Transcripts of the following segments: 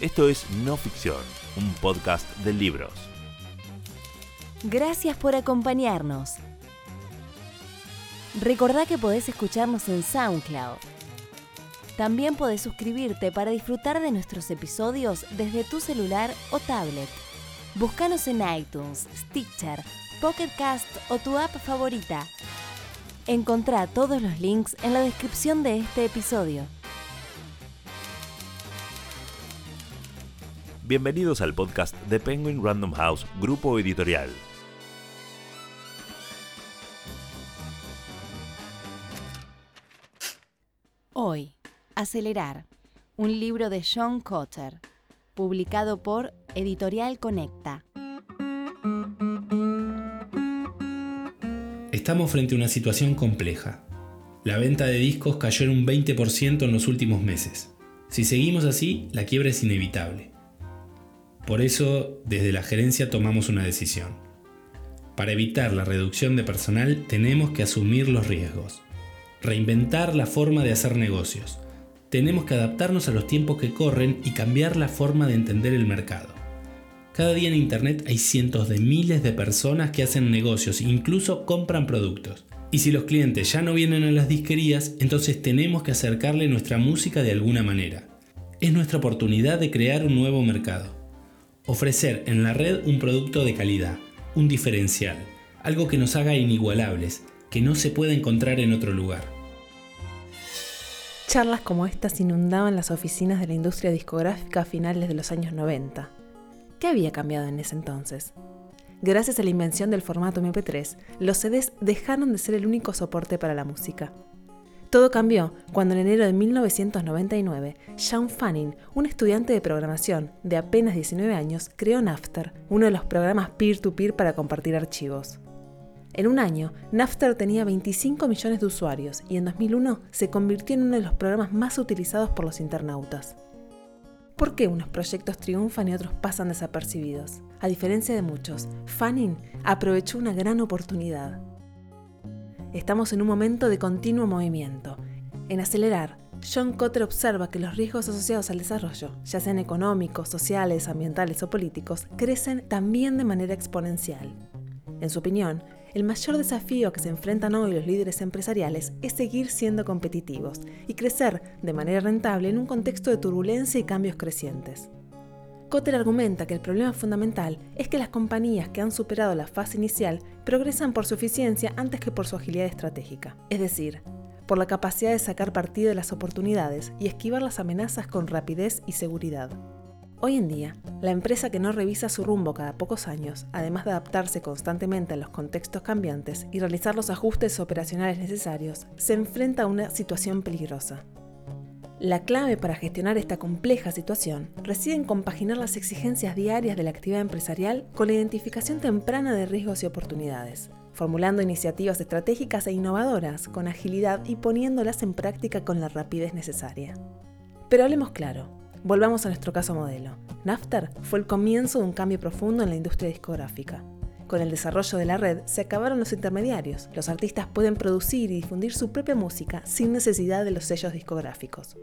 Esto es No Ficción, un podcast de libros. Gracias por acompañarnos. Recordá que podés escucharnos en SoundCloud. También podés suscribirte para disfrutar de nuestros episodios desde tu celular o tablet. Búscanos en iTunes, Stitcher, Pocket Cast o tu app favorita. Encontrá todos los links en la descripción de este episodio. Bienvenidos al podcast de Penguin Random House, grupo editorial. Hoy, Acelerar, un libro de John Cotter, publicado por Editorial Conecta. Estamos frente a una situación compleja. La venta de discos cayó en un 20% en los últimos meses. Si seguimos así, la quiebra es inevitable. Por eso, desde la gerencia tomamos una decisión. Para evitar la reducción de personal tenemos que asumir los riesgos, reinventar la forma de hacer negocios. Tenemos que adaptarnos a los tiempos que corren y cambiar la forma de entender el mercado. Cada día en Internet hay cientos de miles de personas que hacen negocios, incluso compran productos. Y si los clientes ya no vienen a las disquerías, entonces tenemos que acercarle nuestra música de alguna manera. Es nuestra oportunidad de crear un nuevo mercado. Ofrecer en la red un producto de calidad, un diferencial, algo que nos haga inigualables, que no se pueda encontrar en otro lugar. Charlas como estas inundaban las oficinas de la industria discográfica a finales de los años 90. ¿Qué había cambiado en ese entonces? Gracias a la invención del formato MP3, los CDs dejaron de ser el único soporte para la música. Todo cambió cuando en enero de 1999, Sean Fanning, un estudiante de programación de apenas 19 años, creó Napster, uno de los programas peer-to-peer para compartir archivos. En un año, Napster tenía 25 millones de usuarios y en 2001 se convirtió en uno de los programas más utilizados por los internautas. ¿Por qué unos proyectos triunfan y otros pasan desapercibidos? A diferencia de muchos, Fanning aprovechó una gran oportunidad. Estamos en un momento de continuo movimiento. En acelerar, John Cotter observa que los riesgos asociados al desarrollo, ya sean económicos, sociales, ambientales o políticos, crecen también de manera exponencial. En su opinión, el mayor desafío que se enfrentan hoy los líderes empresariales es seguir siendo competitivos y crecer de manera rentable en un contexto de turbulencia y cambios crecientes. Cotter argumenta que el problema fundamental es que las compañías que han superado la fase inicial progresan por su eficiencia antes que por su agilidad estratégica, es decir, por la capacidad de sacar partido de las oportunidades y esquivar las amenazas con rapidez y seguridad. Hoy en día, la empresa que no revisa su rumbo cada pocos años, además de adaptarse constantemente a los contextos cambiantes y realizar los ajustes operacionales necesarios, se enfrenta a una situación peligrosa. La clave para gestionar esta compleja situación reside en compaginar las exigencias diarias de la actividad empresarial con la identificación temprana de riesgos y oportunidades, formulando iniciativas estratégicas e innovadoras con agilidad y poniéndolas en práctica con la rapidez necesaria. Pero hablemos claro, volvamos a nuestro caso modelo. Napster fue el comienzo de un cambio profundo en la industria discográfica. Con el desarrollo de la red se acabaron los intermediarios. Los artistas pueden producir y difundir su propia música sin necesidad de los sellos discográficos.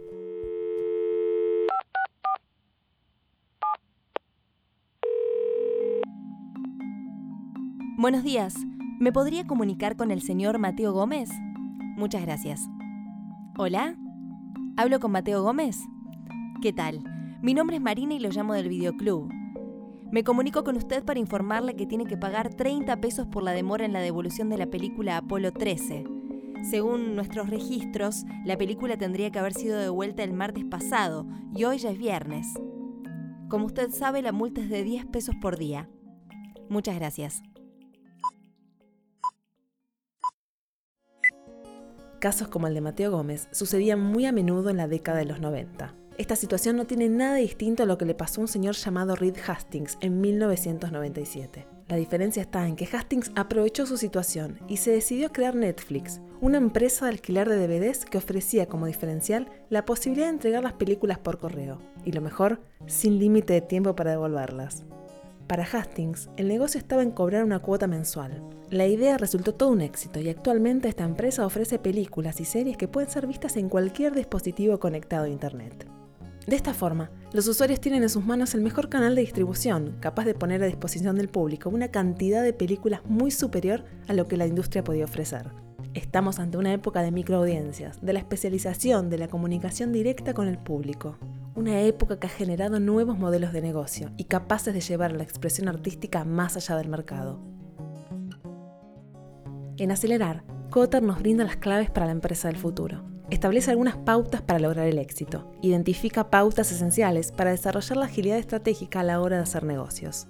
Buenos días. ¿Me podría comunicar con el señor Mateo Gómez? Muchas gracias. ¿Hola? ¿Hablo con Mateo Gómez? ¿Qué tal? Mi nombre es Marina y lo llamo del videoclub. Me comunico con usted para informarle que tiene que pagar 30 pesos por la demora en la devolución de la película Apolo 13. Según nuestros registros, la película tendría que haber sido devuelta el martes pasado y hoy ya es viernes. Como usted sabe, la multa es de 10 pesos por día. Muchas gracias. Casos como el de Mateo Gómez sucedían muy a menudo en la década de los 90. Esta situación no tiene nada distinto a lo que le pasó a un señor llamado Reed Hastings en 1997. La diferencia está en que Hastings aprovechó su situación y se decidió crear Netflix, una empresa de alquiler de DVDs que ofrecía como diferencial la posibilidad de entregar las películas por correo, y lo mejor, sin límite de tiempo para devolverlas. Para Hastings, el negocio estaba en cobrar una cuota mensual. La idea resultó todo un éxito y actualmente esta empresa ofrece películas y series que pueden ser vistas en cualquier dispositivo conectado a Internet. De esta forma, los usuarios tienen en sus manos el mejor canal de distribución, capaz de poner a disposición del público una cantidad de películas muy superior a lo que la industria podía ofrecer. Estamos ante una época de microaudiencias, de la especialización, de la comunicación directa con el público. Una época que ha generado nuevos modelos de negocio y capaces de llevar la expresión artística más allá del mercado. En Acelerar, Cotter nos brinda las claves para la empresa del futuro Establece algunas pautas para lograr el éxito. Identifica pautas esenciales para desarrollar la agilidad estratégica a la hora de hacer negocios.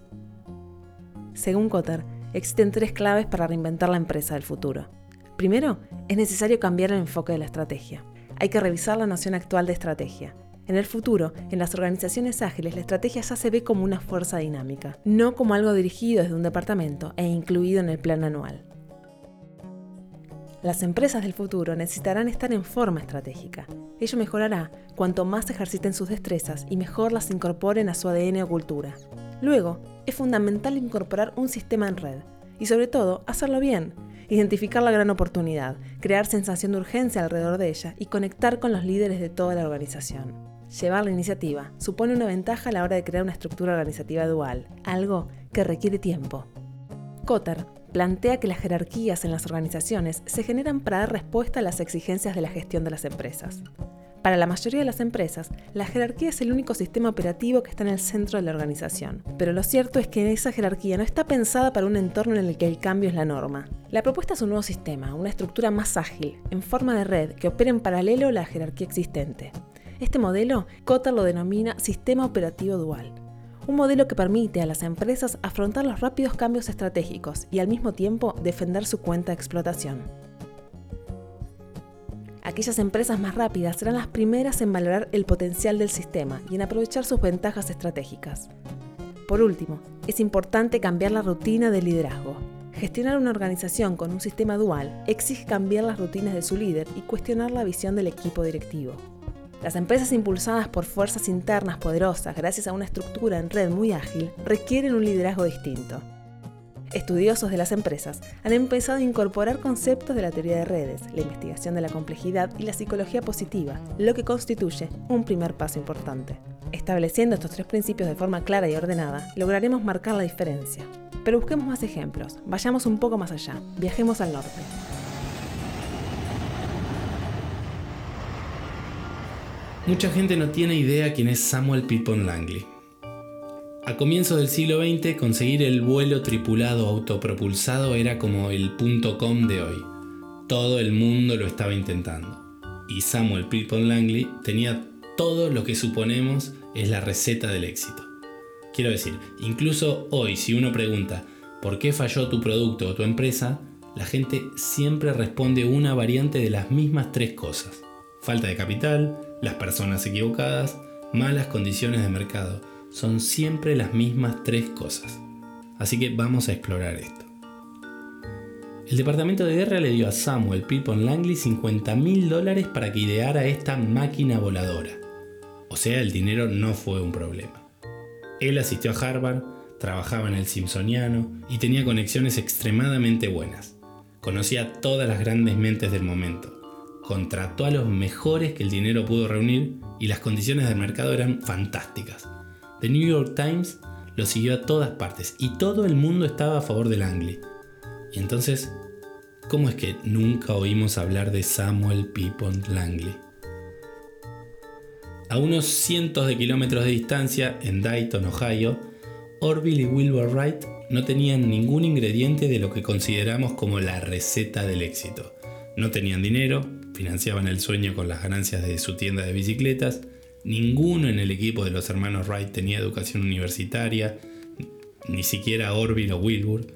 Según Kotter, existen tres claves para reinventar la empresa del futuro. Primero, es necesario cambiar el enfoque de la estrategia. Hay que revisar la noción actual de estrategia. En el futuro, en las organizaciones ágiles, la estrategia ya se ve como una fuerza dinámica, no como algo dirigido desde un departamento e incluido en el plan anual. Las empresas del futuro necesitarán estar en forma estratégica. Ello mejorará cuanto más ejerciten sus destrezas y mejor las incorporen a su ADN o cultura. Luego, es fundamental incorporar un sistema en red y sobre todo hacerlo bien, identificar la gran oportunidad, crear sensación de urgencia alrededor de ella y conectar con los líderes de toda la organización. Llevar la iniciativa supone una ventaja a la hora de crear una estructura organizativa dual, algo que requiere tiempo. Kotter plantea que las jerarquías en las organizaciones se generan para dar respuesta a las exigencias de la gestión de las empresas. Para la mayoría de las empresas, la jerarquía es el único sistema operativo que está en el centro de la organización. Pero lo cierto es que esa jerarquía no está pensada para un entorno en el que el cambio es la norma. La propuesta es un nuevo sistema, una estructura más ágil, en forma de red, que opera en paralelo a la jerarquía existente. Este modelo, Kotter lo denomina sistema operativo dual un modelo que permite a las empresas afrontar los rápidos cambios estratégicos y al mismo tiempo defender su cuenta de explotación. Aquellas empresas más rápidas serán las primeras en valorar el potencial del sistema y en aprovechar sus ventajas estratégicas. Por último, es importante cambiar la rutina de liderazgo. Gestionar una organización con un sistema dual exige cambiar las rutinas de su líder y cuestionar la visión del equipo directivo. Las empresas impulsadas por fuerzas internas poderosas gracias a una estructura en red muy ágil requieren un liderazgo distinto. Estudiosos de las empresas han empezado a incorporar conceptos de la teoría de redes, la investigación de la complejidad y la psicología positiva, lo que constituye un primer paso importante. Estableciendo estos tres principios de forma clara y ordenada, lograremos marcar la diferencia. Pero busquemos más ejemplos, vayamos un poco más allá, viajemos al norte. Mucha gente no tiene idea quién es Samuel Pippon Langley. A comienzos del siglo XX, conseguir el vuelo tripulado autopropulsado era como el punto com de hoy. Todo el mundo lo estaba intentando. Y Samuel Pippon Langley tenía todo lo que suponemos es la receta del éxito. Quiero decir, incluso hoy si uno pregunta ¿por qué falló tu producto o tu empresa? La gente siempre responde una variante de las mismas tres cosas. Falta de capital, las personas equivocadas, malas condiciones de mercado. Son siempre las mismas tres cosas. Así que vamos a explorar esto. El departamento de guerra le dio a Samuel Pippon Langley 50 mil dólares para que ideara esta máquina voladora. O sea, el dinero no fue un problema. Él asistió a Harvard, trabajaba en el Simpsoniano y tenía conexiones extremadamente buenas. Conocía todas las grandes mentes del momento contrató a los mejores que el dinero pudo reunir y las condiciones del mercado eran fantásticas. The New York Times lo siguió a todas partes y todo el mundo estaba a favor de Langley. Y entonces, ¿cómo es que nunca oímos hablar de Samuel Pippon Langley? A unos cientos de kilómetros de distancia, en Dayton, Ohio, Orville y Wilbur Wright no tenían ningún ingrediente de lo que consideramos como la receta del éxito. No tenían dinero, financiaban el sueño con las ganancias de su tienda de bicicletas. Ninguno en el equipo de los hermanos Wright tenía educación universitaria, ni siquiera Orville o Wilbur.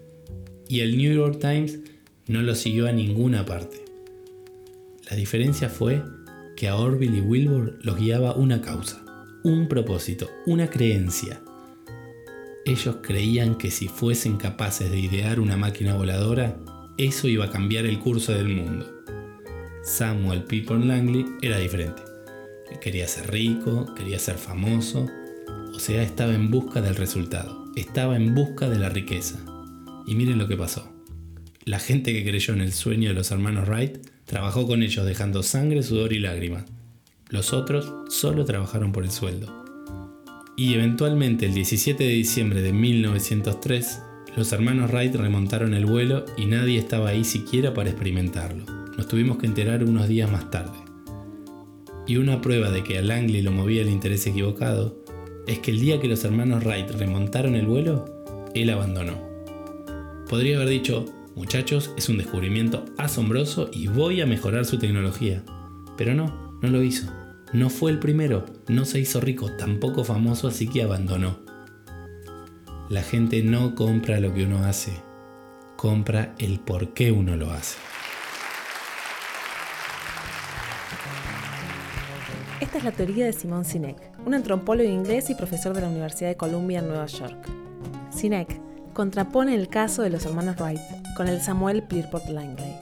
Y el New York Times no lo siguió a ninguna parte. La diferencia fue que a Orville y Wilbur los guiaba una causa, un propósito, una creencia. Ellos creían que si fuesen capaces de idear una máquina voladora, eso iba a cambiar el curso del mundo. Samuel Pippon Langley era diferente. Quería ser rico, quería ser famoso, o sea, estaba en busca del resultado, estaba en busca de la riqueza. Y miren lo que pasó. La gente que creyó en el sueño de los hermanos Wright trabajó con ellos dejando sangre, sudor y lágrimas. Los otros solo trabajaron por el sueldo. Y eventualmente el 17 de diciembre de 1903, los hermanos Wright remontaron el vuelo y nadie estaba ahí siquiera para experimentarlo. Nos tuvimos que enterar unos días más tarde. Y una prueba de que a Langley lo movía el interés equivocado es que el día que los hermanos Wright remontaron el vuelo, él abandonó. Podría haber dicho, muchachos, es un descubrimiento asombroso y voy a mejorar su tecnología. Pero no, no lo hizo. No fue el primero, no se hizo rico, tampoco famoso, así que abandonó. La gente no compra lo que uno hace, compra el por qué uno lo hace. Esta es la teoría de Simon Sinek, un antropólogo inglés y profesor de la Universidad de Columbia en Nueva York. Sinek contrapone el caso de los hermanos Wright con el Samuel Clearport Langley.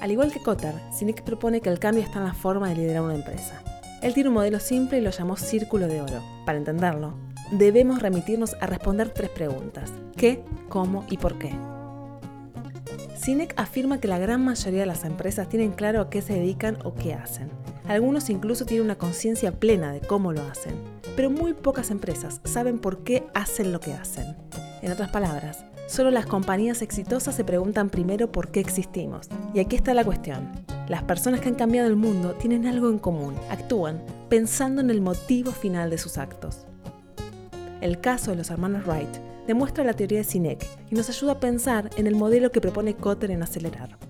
Al igual que Cotter, Sinek propone que el cambio está en la forma de liderar una empresa. Él tiene un modelo simple y lo llamó círculo de oro. Para entenderlo, debemos remitirnos a responder tres preguntas. ¿Qué, cómo y por qué? Sinek afirma que la gran mayoría de las empresas tienen claro a qué se dedican o qué hacen. Algunos incluso tienen una conciencia plena de cómo lo hacen, pero muy pocas empresas saben por qué hacen lo que hacen. En otras palabras, solo las compañías exitosas se preguntan primero por qué existimos. Y aquí está la cuestión. Las personas que han cambiado el mundo tienen algo en común, actúan pensando en el motivo final de sus actos. El caso de los hermanos Wright demuestra la teoría de Sinek y nos ayuda a pensar en el modelo que propone Kotter en acelerar.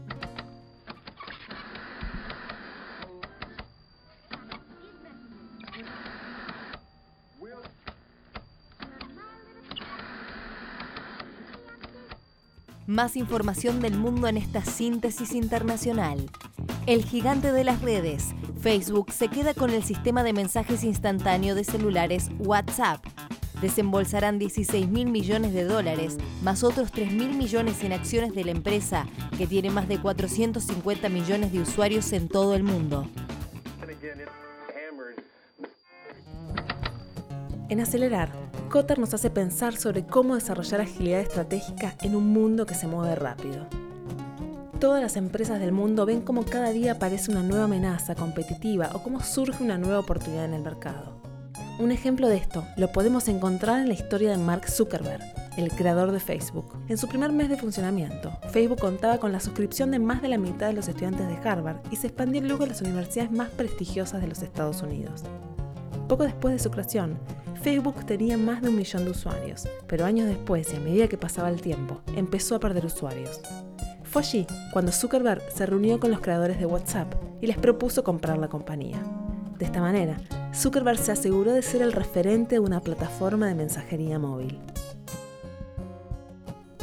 Más información del mundo en esta síntesis internacional. El gigante de las redes, Facebook, se queda con el sistema de mensajes instantáneo de celulares WhatsApp. Desembolsarán 16 mil millones de dólares, más otros 3 mil millones en acciones de la empresa, que tiene más de 450 millones de usuarios en todo el mundo. En Acelerar, Kotter nos hace pensar sobre cómo desarrollar agilidad estratégica en un mundo que se mueve rápido. Todas las empresas del mundo ven cómo cada día aparece una nueva amenaza competitiva o cómo surge una nueva oportunidad en el mercado. Un ejemplo de esto lo podemos encontrar en la historia de Mark Zuckerberg, el creador de Facebook. En su primer mes de funcionamiento, Facebook contaba con la suscripción de más de la mitad de los estudiantes de Harvard y se expandió luego a las universidades más prestigiosas de los Estados Unidos. Poco después de su creación, Facebook tenía más de un millón de usuarios, pero años después y a medida que pasaba el tiempo, empezó a perder usuarios. Fue allí cuando Zuckerberg se reunió con los creadores de WhatsApp y les propuso comprar la compañía. De esta manera, Zuckerberg se aseguró de ser el referente de una plataforma de mensajería móvil.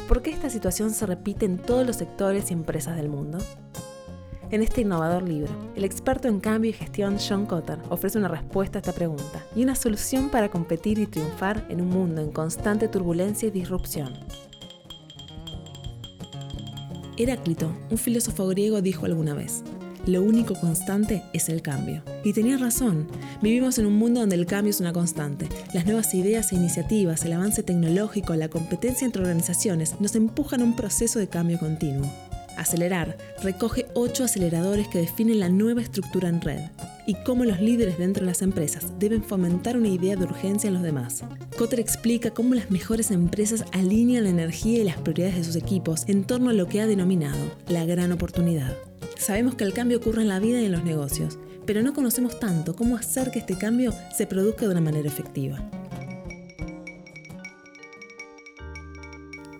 ¿Por qué esta situación se repite en todos los sectores y empresas del mundo? En este innovador libro, el experto en cambio y gestión John Cotter ofrece una respuesta a esta pregunta y una solución para competir y triunfar en un mundo en constante turbulencia y disrupción. Heráclito, un filósofo griego, dijo alguna vez, lo único constante es el cambio. Y tenía razón, vivimos en un mundo donde el cambio es una constante. Las nuevas ideas e iniciativas, el avance tecnológico, la competencia entre organizaciones nos empujan a un proceso de cambio continuo. Acelerar recoge ocho aceleradores que definen la nueva estructura en red y cómo los líderes dentro de las empresas deben fomentar una idea de urgencia en los demás. Kotter explica cómo las mejores empresas alinean la energía y las prioridades de sus equipos en torno a lo que ha denominado la gran oportunidad. Sabemos que el cambio ocurre en la vida y en los negocios, pero no conocemos tanto cómo hacer que este cambio se produzca de una manera efectiva.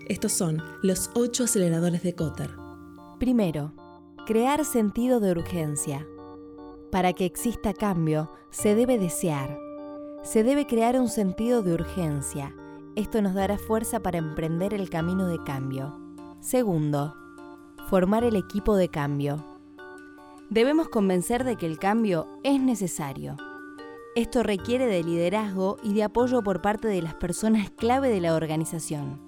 Estos son los ocho aceleradores de Kotter. Primero, crear sentido de urgencia. Para que exista cambio, se debe desear. Se debe crear un sentido de urgencia. Esto nos dará fuerza para emprender el camino de cambio. Segundo, formar el equipo de cambio. Debemos convencer de que el cambio es necesario. Esto requiere de liderazgo y de apoyo por parte de las personas clave de la organización.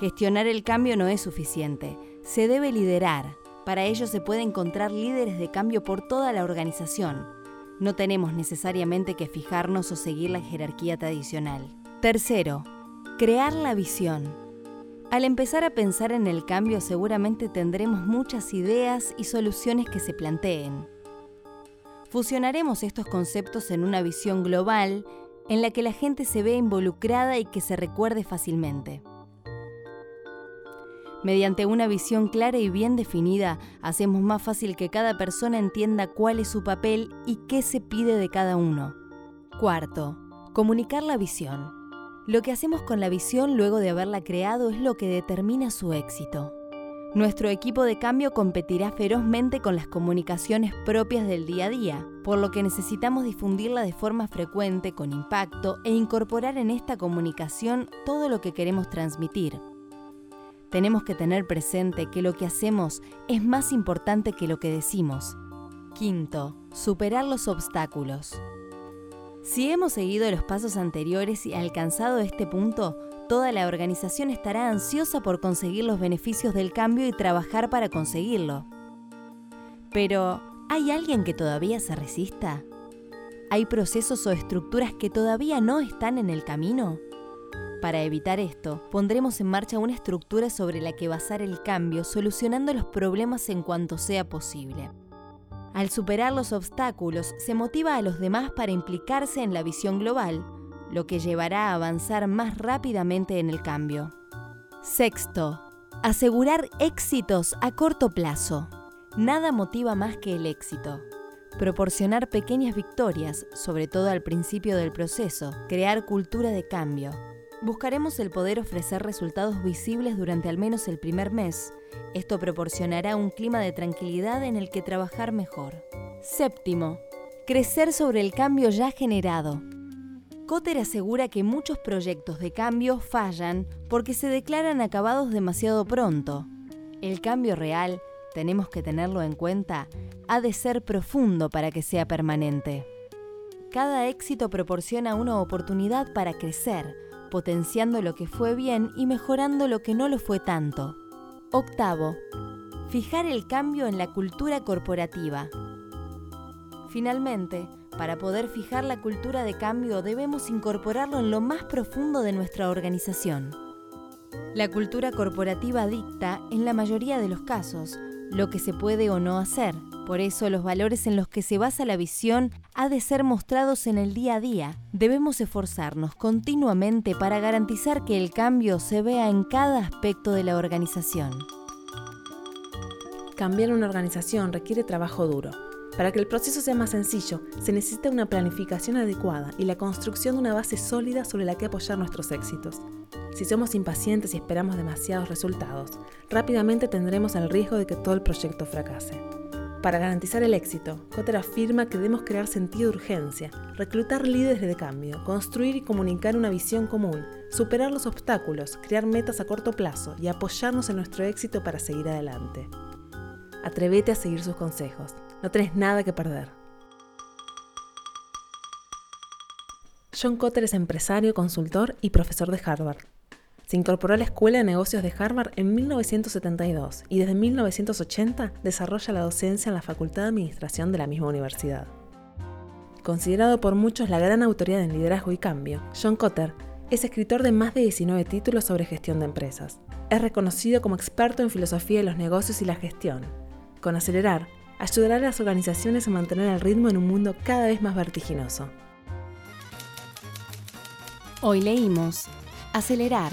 Gestionar el cambio no es suficiente se debe liderar. Para ello se puede encontrar líderes de cambio por toda la organización. No tenemos necesariamente que fijarnos o seguir la jerarquía tradicional. Tercero, crear la visión. Al empezar a pensar en el cambio seguramente tendremos muchas ideas y soluciones que se planteen. Fusionaremos estos conceptos en una visión global en la que la gente se vea involucrada y que se recuerde fácilmente. Mediante una visión clara y bien definida, hacemos más fácil que cada persona entienda cuál es su papel y qué se pide de cada uno. Cuarto, comunicar la visión. Lo que hacemos con la visión luego de haberla creado es lo que determina su éxito. Nuestro equipo de cambio competirá ferozmente con las comunicaciones propias del día a día, por lo que necesitamos difundirla de forma frecuente, con impacto, e incorporar en esta comunicación todo lo que queremos transmitir. Tenemos que tener presente que lo que hacemos es más importante que lo que decimos. Quinto, superar los obstáculos. Si hemos seguido los pasos anteriores y alcanzado este punto, toda la organización estará ansiosa por conseguir los beneficios del cambio y trabajar para conseguirlo. Pero, ¿hay alguien que todavía se resista? ¿Hay procesos o estructuras que todavía no están en el camino? Para evitar esto, pondremos en marcha una estructura sobre la que basar el cambio, solucionando los problemas en cuanto sea posible. Al superar los obstáculos, se motiva a los demás para implicarse en la visión global, lo que llevará a avanzar más rápidamente en el cambio. Sexto, asegurar éxitos a corto plazo. Nada motiva más que el éxito. Proporcionar pequeñas victorias, sobre todo al principio del proceso, crear cultura de cambio. Buscaremos el poder ofrecer resultados visibles durante al menos el primer mes. Esto proporcionará un clima de tranquilidad en el que trabajar mejor. Séptimo, crecer sobre el cambio ya generado. Cotter asegura que muchos proyectos de cambio fallan porque se declaran acabados demasiado pronto. El cambio real, tenemos que tenerlo en cuenta, ha de ser profundo para que sea permanente. Cada éxito proporciona una oportunidad para crecer, potenciando lo que fue bien y mejorando lo que no lo fue tanto. Octavo, fijar el cambio en la cultura corporativa. Finalmente, para poder fijar la cultura de cambio debemos incorporarlo en lo más profundo de nuestra organización. La cultura corporativa dicta, en la mayoría de los casos, lo que se puede o no hacer. Por eso los valores en los que se basa la visión ha de ser mostrados en el día a día. Debemos esforzarnos continuamente para garantizar que el cambio se vea en cada aspecto de la organización. Cambiar una organización requiere trabajo duro. Para que el proceso sea más sencillo, se necesita una planificación adecuada y la construcción de una base sólida sobre la que apoyar nuestros éxitos. Si somos impacientes y esperamos demasiados resultados, rápidamente tendremos el riesgo de que todo el proyecto fracase. Para garantizar el éxito, Cotter afirma que debemos crear sentido de urgencia, reclutar líderes de cambio, construir y comunicar una visión común, superar los obstáculos, crear metas a corto plazo y apoyarnos en nuestro éxito para seguir adelante. Atrévete a seguir sus consejos. No tenés nada que perder. John Cotter es empresario, consultor y profesor de Harvard. Se incorporó a la Escuela de Negocios de Harvard en 1972 y desde 1980 desarrolla la docencia en la Facultad de Administración de la misma universidad. Considerado por muchos la gran autoridad en liderazgo y cambio, John Cotter es escritor de más de 19 títulos sobre gestión de empresas. Es reconocido como experto en filosofía de los negocios y la gestión. Con Acelerar, ayudará a las organizaciones a mantener el ritmo en un mundo cada vez más vertiginoso. Hoy leímos Acelerar,